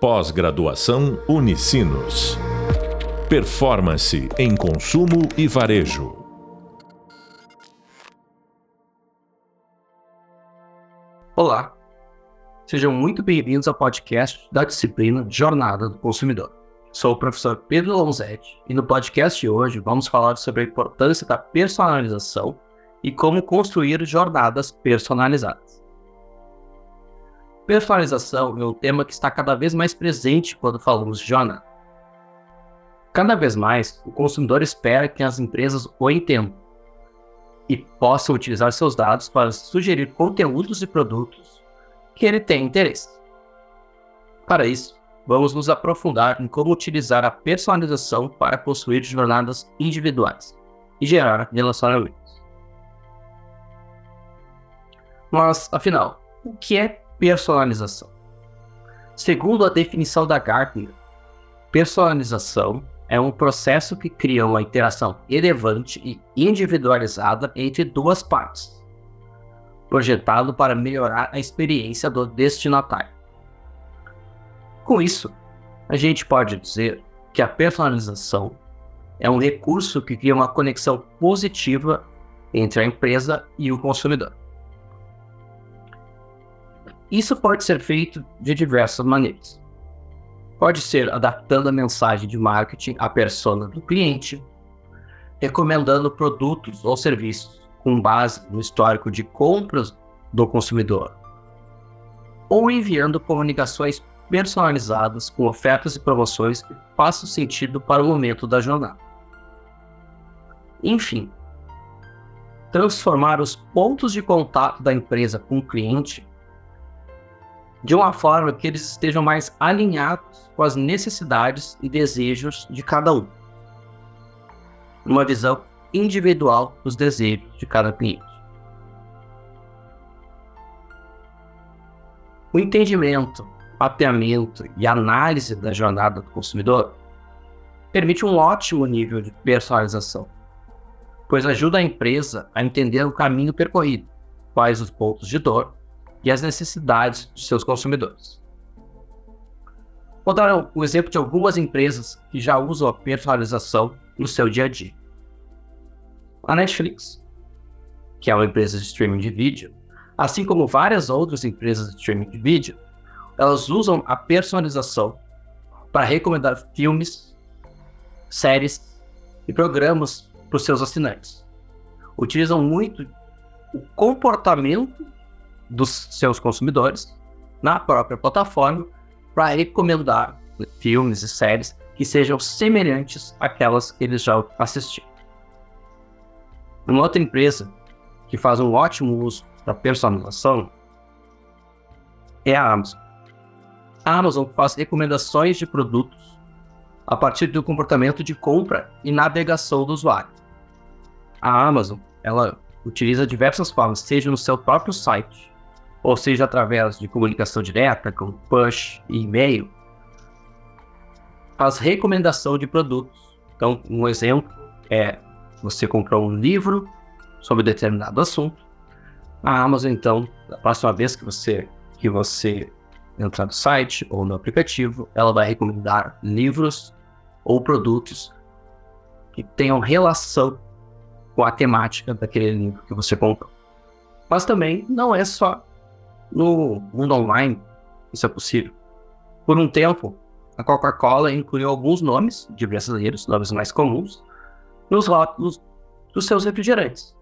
Pós-graduação Unicinos. Performance em consumo e varejo. Olá, sejam muito bem-vindos ao podcast da disciplina Jornada do Consumidor. Sou o professor Pedro Lonzetti e no podcast de hoje vamos falar sobre a importância da personalização e como construir jornadas personalizadas. Personalização é um tema que está cada vez mais presente quando falamos de jornada. Cada vez mais, o consumidor espera que as empresas o entendam e possam utilizar seus dados para sugerir conteúdos e produtos que ele tem interesse. Para isso, vamos nos aprofundar em como utilizar a personalização para construir jornadas individuais e gerar relacionamentos. Mas, afinal, o que é personalização. Segundo a definição da Gartner, personalização é um processo que cria uma interação relevante e individualizada entre duas partes, projetado para melhorar a experiência do destinatário. Com isso, a gente pode dizer que a personalização é um recurso que cria uma conexão positiva entre a empresa e o consumidor. Isso pode ser feito de diversas maneiras. Pode ser adaptando a mensagem de marketing à persona do cliente, recomendando produtos ou serviços com base no histórico de compras do consumidor, ou enviando comunicações personalizadas com ofertas e promoções que façam sentido para o momento da jornada. Enfim, transformar os pontos de contato da empresa com o cliente de uma forma que eles estejam mais alinhados com as necessidades e desejos de cada um. Uma visão individual dos desejos de cada cliente. O entendimento, mapeamento e análise da jornada do consumidor permite um ótimo nível de personalização, pois ajuda a empresa a entender o caminho percorrido, quais os pontos de dor e as necessidades de seus consumidores. Vou dar um exemplo de algumas empresas que já usam a personalização no seu dia a dia. A Netflix, que é uma empresa de streaming de vídeo, assim como várias outras empresas de streaming de vídeo, elas usam a personalização para recomendar filmes, séries e programas para os seus assinantes. Utilizam muito o comportamento dos seus consumidores na própria plataforma para recomendar filmes e séries que sejam semelhantes àquelas que eles já assistiram. Uma outra empresa que faz um ótimo uso da personalização é a Amazon. A Amazon faz recomendações de produtos a partir do comportamento de compra e navegação do usuário. A Amazon ela utiliza diversas formas, seja no seu próprio site, ou seja através de comunicação direta, como push e e-mail, faz recomendação de produtos. Então, um exemplo é você comprou um livro sobre determinado assunto. A Amazon, então, na próxima vez que você que você entrar no site ou no aplicativo, ela vai recomendar livros ou produtos que tenham relação com a temática daquele livro que você comprou. Mas também não é só no mundo online, isso é possível. Por um tempo, a Coca-Cola incluiu alguns nomes de brasileiros, nomes mais comuns, nos rótulos dos seus refrigerantes.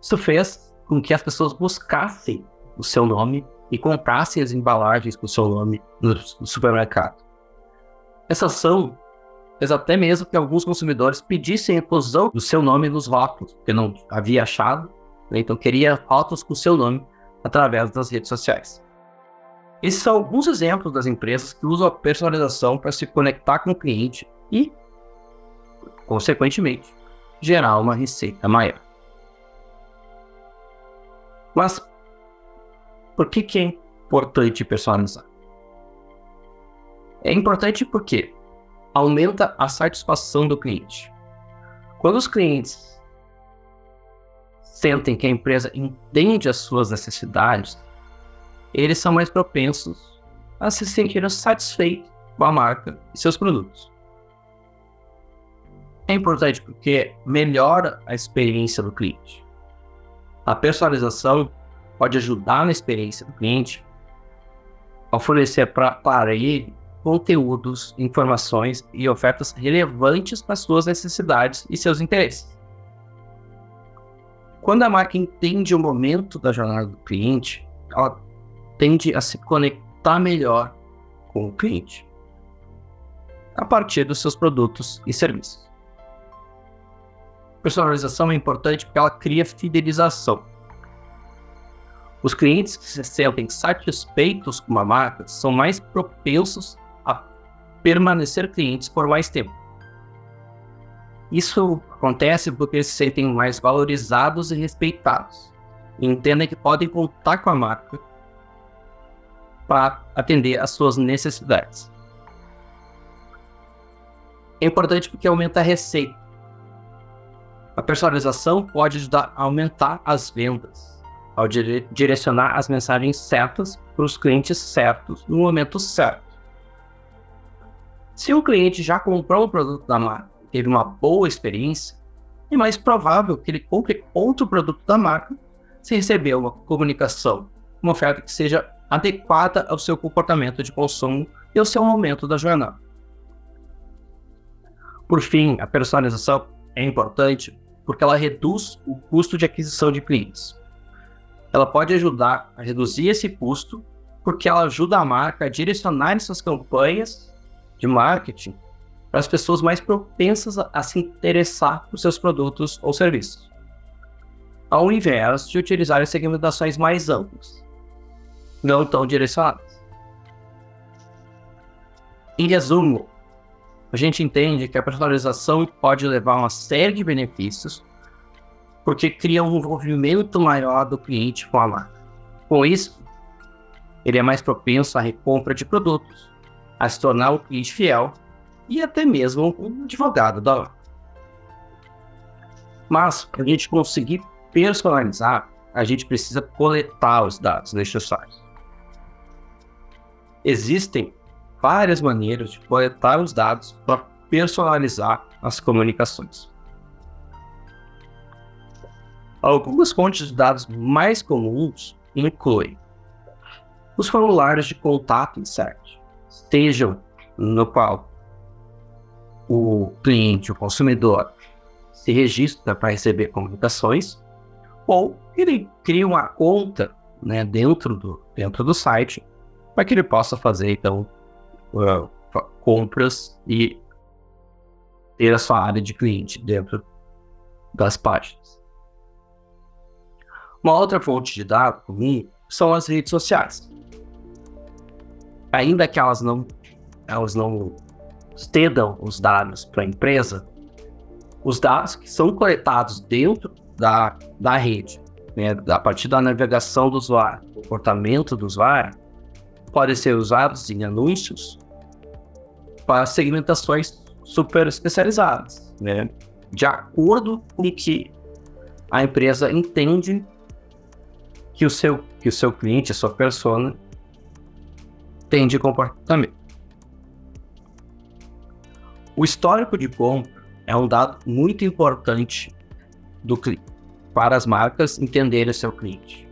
Isso fez com que as pessoas buscassem o seu nome e comprassem as embalagens com o seu nome no, supermercado. Essa ação fez até mesmo que alguns consumidores pedissem a inclusão do seu nome nos rótulos, porque não havia achado, né? então queria rótulos com o seu nome através das redes sociais. Esses são alguns exemplos das empresas que usam a personalização para se conectar com o cliente e, consequentemente, gerar uma receita maior. Mas por que, que é importante personalizar? É importante porque aumenta a satisfação do cliente. Quando os clientes sentem que a empresa entende as suas necessidades, eles são mais propensos a se sentir satisfeito com a marca e seus produtos. É importante porque melhora a experiência do cliente. A personalização pode ajudar na experiência do cliente ao fornecer para ele conteúdos, informações e ofertas relevantes para suas necessidades e seus interesses. Quando a marca entende o momento da jornada do cliente, ela tende a se conectar melhor com o cliente a partir dos seus produtos e serviços. Personalização é importante porque ela cria fidelização. Os clientes que se sentem satisfeitos com uma marca são mais propensos a permanecer clientes por mais tempo. Isso acontece porque se sentem mais valorizados e respeitados. E entendem que podem contar com a marca para atender às suas necessidades. É importante porque aumenta a receita. A personalização pode ajudar a aumentar as vendas, ao dire direcionar as mensagens certas para os clientes certos no momento certo. Se o cliente já comprou um produto da marca teve uma boa experiência, é mais provável que ele compre outro produto da marca se receber uma comunicação, uma oferta que seja adequada ao seu comportamento de consumo e ao seu momento da jornada. Por fim, a personalização é importante porque ela reduz o custo de aquisição de clientes. Ela pode ajudar a reduzir esse custo porque ela ajuda a marca a direcionar suas campanhas de marketing para as pessoas mais propensas a, se interessar por seus produtos ou serviços, ao invés de utilizar segmentações mais amplas, não tão direcionadas. Em resumo, a gente entende que a personalização pode levar a uma série de benefícios, porque cria um envolvimento maior do cliente com a marca. Com isso, ele é mais propenso à recompra de produtos, a se tornar um cliente fiel e até mesmo um advogado da hora. Mas, para a gente conseguir personalizar, a gente precisa coletar os dados necessários. Existem várias maneiras de coletar os dados para personalizar as comunicações. Algumas fontes de dados mais comuns incluem os formulários de contato insert, sejam no qual o cliente, o consumidor, se registra para receber comunicações, ou ele cria uma conta né, dentro, do, dentro do site para que ele possa fazer então uh, compras e ter a sua área de cliente dentro das páginas. Uma outra fonte de dados comum são as redes sociais. Ainda que elas não, elas não cedam os dados para a empresa, os dados que são coletados dentro da, da rede, né, a partir da navegação do usuário, comportamento do usuário, podem ser usados em anúncios para segmentações super especializadas, né, de acordo com o que a empresa entende que o seu, que o seu cliente, a sua persona, tem de comportamento. O histórico de compra é um dado muito importante do cliente para as marcas entenderem seu cliente.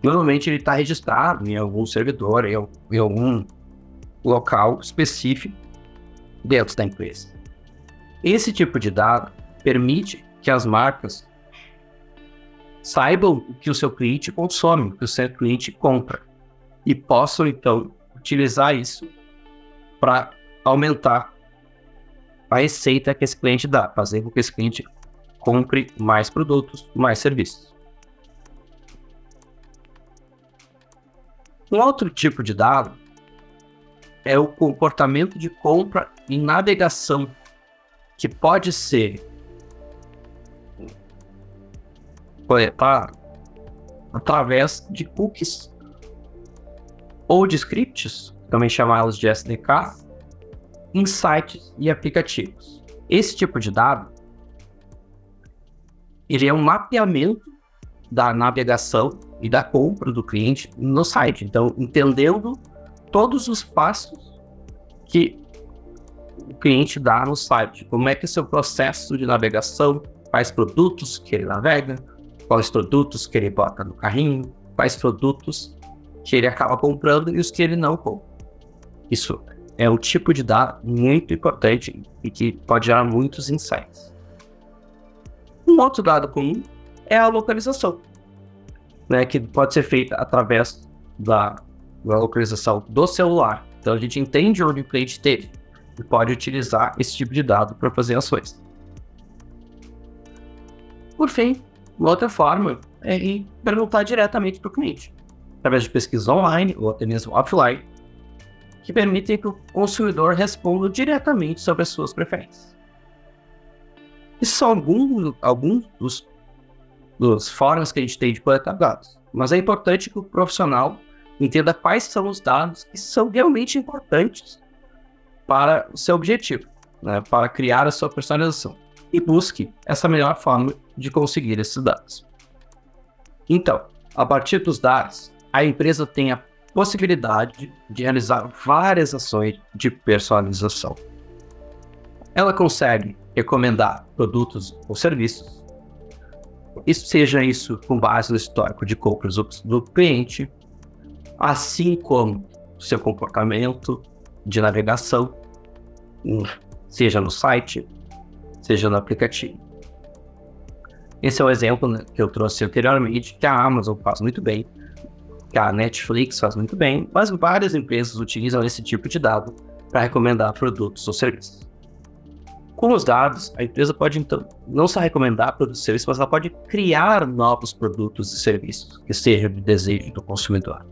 Normalmente ele está registrado em algum servidor, em, em algum local específico dentro da empresa. Esse tipo de dado permite que as marcas saibam o que o seu cliente consome, o que o seu cliente compra, e possam então utilizar isso para aumentar a receita que esse cliente dá, fazer com que esse cliente compre mais produtos, mais serviços. Um outro tipo de dado é o comportamento de compra e navegação, que pode ser coletado através de cookies ou de scripts, também chamados de SDK, em sites e aplicativos. Esse tipo de dado ele é um mapeamento da navegação e da compra do cliente no site. Então, entendendo todos os passos que o cliente dá no site. Como é que é seu processo de navegação, quais produtos que ele navega, quais produtos que ele bota no carrinho, quais produtos que ele acaba comprando e os que ele não compra. Isso é um tipo de dado muito importante e que pode gerar muitos insights. Um outro dado comum é a localização, né, que pode ser feita através da, da localização do celular. Então a gente entende onde o cliente esteve e pode utilizar esse tipo de dado para fazer ações. Por fim, outra forma é perguntar diretamente para o cliente, através de pesquisa online ou até mesmo offline, que permitem que o consumidor responda diretamente sobre as suas preferências. Esses são alguns, alguns dos, dos formas que a gente tem de coletar dados, mas é importante que o profissional entenda quais são os dados que são realmente importantes para o seu objetivo, né, para criar a sua personalização e busque essa melhor forma de conseguir esses dados. Então, a partir dos dados, a empresa tem a possibilidade de realizar várias ações de personalização. Ela consegue recomendar produtos ou serviços, isso, seja isso com base no histórico de compras do cliente, assim como seu comportamento de navegação, seja no site, seja no aplicativo. Esse é o exemplo né, que eu trouxe anteriormente, que a Amazon faz muito bem, que a Netflix faz muito bem, mas várias empresas utilizam esse tipo de dado para recomendar produtos ou serviços. Com os dados, a empresa pode então não só recomendar produtos e serviços, mas ela pode criar novos produtos e serviços que sejam de desejo do consumidor.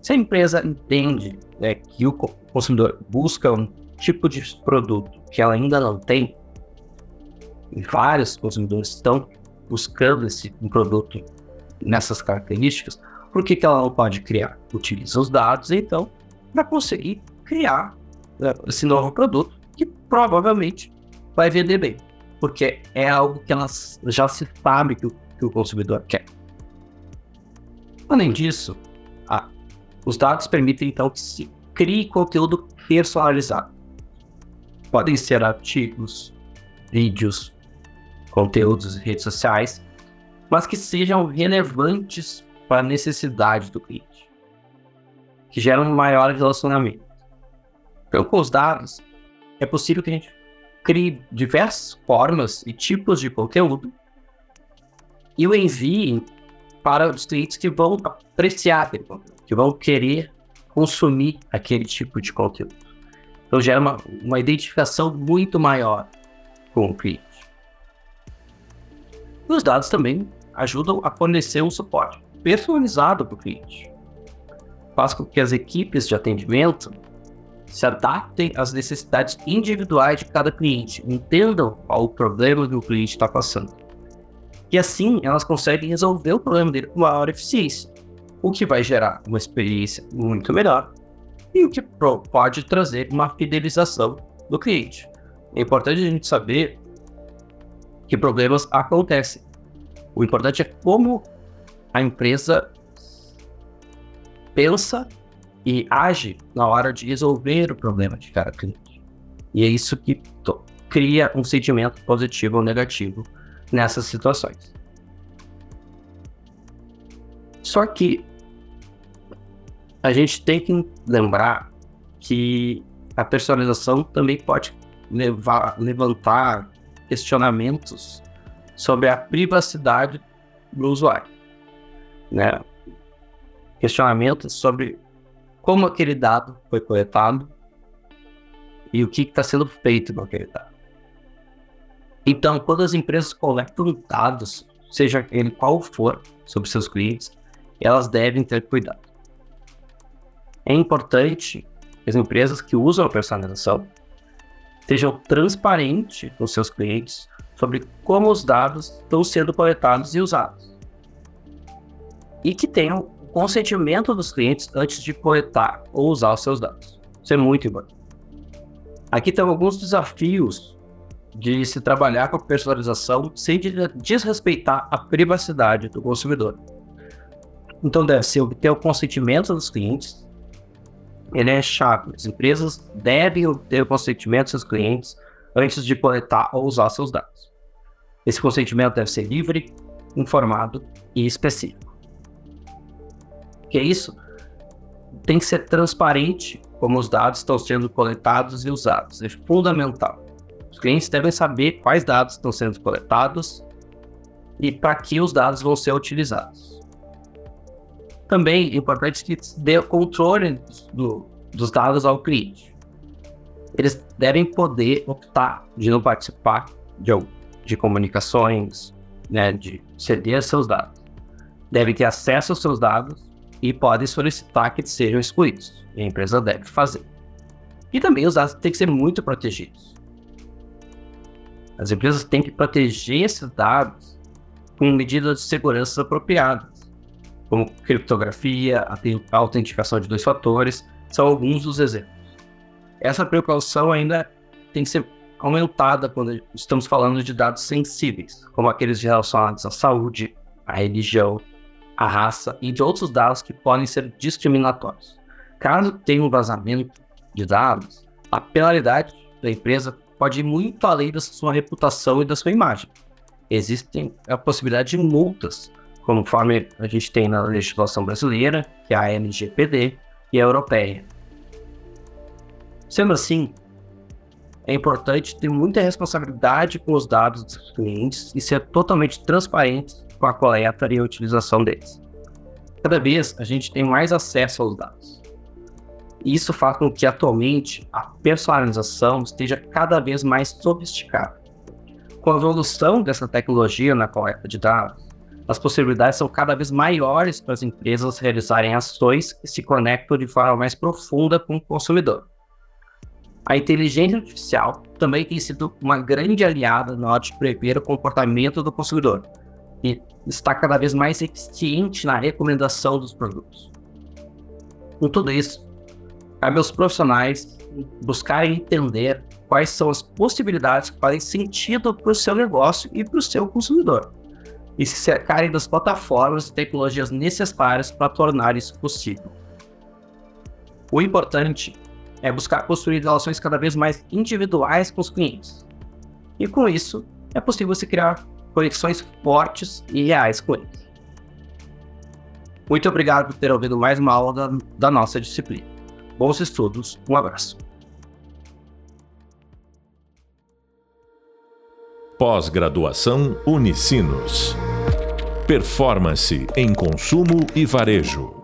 Se a empresa entende né, que o consumidor busca um tipo de produto que ela ainda não tem, e vários consumidores estão buscando esse um produto nessas características, por que, que ela não pode criar? Utiliza os dados, então, para conseguir criar né, esse novo produto que provavelmente vai vender bem, porque é algo que ela já se sabe que o, que o consumidor quer. Além disso, ah, os dados permitem então que se crie conteúdo personalizado. Podem ser artigos, vídeos, conteúdos em redes sociais, mas que sejam relevantes para a necessidade do cliente, que geram um maior relacionamento. Então, com os dados, é possível que a gente crie diversas formas e tipos de conteúdo e o envie para os clientes que vão apreciar aquele conteúdo, que vão querer consumir aquele tipo de conteúdo. Então gera uma, uma identificação muito maior com o cliente. E os dados também ajudam a fornecer um suporte personalizado para o cliente. Faz com que as equipes de atendimento se adaptem às necessidades individuais de cada cliente, entendam qual o problema que o cliente está passando. E assim elas conseguem resolver o problema dele com maior eficiência, o que vai gerar uma experiência muito melhor e o que pode trazer uma fidelização do cliente. É importante a gente saber que problemas acontecem. O importante é como a empresa pensa e age na hora de resolver o problema de cada cliente. E é isso que cria um sentimento positivo ou negativo nessas situações. Só que a gente tem que lembrar que a personalização também pode levar, levantar questionamentos sobre a privacidade do usuário, né? Questionamentos sobre como aquele dado foi coletado e o que está sendo feito com aquele dado. Então, quando as empresas coletam dados, seja ele qual for, sobre seus clientes, elas devem ter cuidado. É importante que as empresas que usam a personalização sejam transparentes com seus clientes sobre como os dados estão sendo coletados e usados. E que tenham o consentimento dos clientes antes de coletar ou usar os seus dados. Isso é muito importante. Aqui tem alguns desafios de se trabalhar com a personalização sem desrespeitar a privacidade do consumidor. Então deve ser obter o consentimento dos clientes, ele é chave. As empresas devem obter o consentimento dos seus clientes antes de coletar ou usar seus dados. Esse consentimento deve ser livre, informado e específico. Que é isso? Tem que ser transparente como os dados estão sendo coletados e usados. É fundamental. Os clientes devem saber quais dados estão sendo coletados e para que os dados vão ser utilizados. Também é importante que dê controle do, dos dados ao cliente. Eles devem poder optar de não participar de, de comunicações, né, de ceder seus dados. Devem ter acesso aos seus dados e podem solicitar que sejam excluídos. A empresa deve fazer. E também os dados têm que ser muito protegidos. As empresas têm que proteger esses dados com medidas de segurança apropriadas, como criptografia, autenticação de dois fatores, são alguns dos exemplos. Essa precaução ainda tem que ser aumentada quando estamos falando de dados sensíveis, como aqueles relacionados à saúde, à religião, à raça e de outros dados que podem ser discriminatórios. Caso tenha um vazamento de dados, a penalidade da empresa pode ir muito além da sua reputação e da sua imagem. Existem a possibilidade de multas, conforme a gente tem na legislação brasileira, que é a LGPD, e a europeia. Sendo assim, é importante ter muita responsabilidade com os dados dos clientes e ser totalmente transparente com a coleta e a utilização deles. Cada vez a gente tem mais acesso aos dados. Isso faz com que atualmente a personalização esteja cada vez mais sofisticada. Com a evolução dessa tecnologia na coleta de dados, as possibilidades são cada vez maiores para as empresas realizarem ações que se conectam de forma mais profunda com o consumidor. A inteligência artificial também tem sido uma grande aliada na hora de prever o comportamento do consumidor e está cada vez mais eficiente na recomendação dos produtos. Com tudo isso, cabe aos profissionais buscarem entender quais são as possibilidades que fazem sentido para o seu negócio e para o seu consumidor e se cercarem das plataformas e tecnologias necessárias para tornar isso possível. O importante é buscar construir relações cada vez mais individuais com os clientes. E com isso, é possível se criar conexões fortes e reais com eles. Muito obrigado por ter ouvido mais uma aula da, da nossa disciplina. Bons estudos, um abraço. Pós-graduação Unicinos. Performance em consumo e varejo.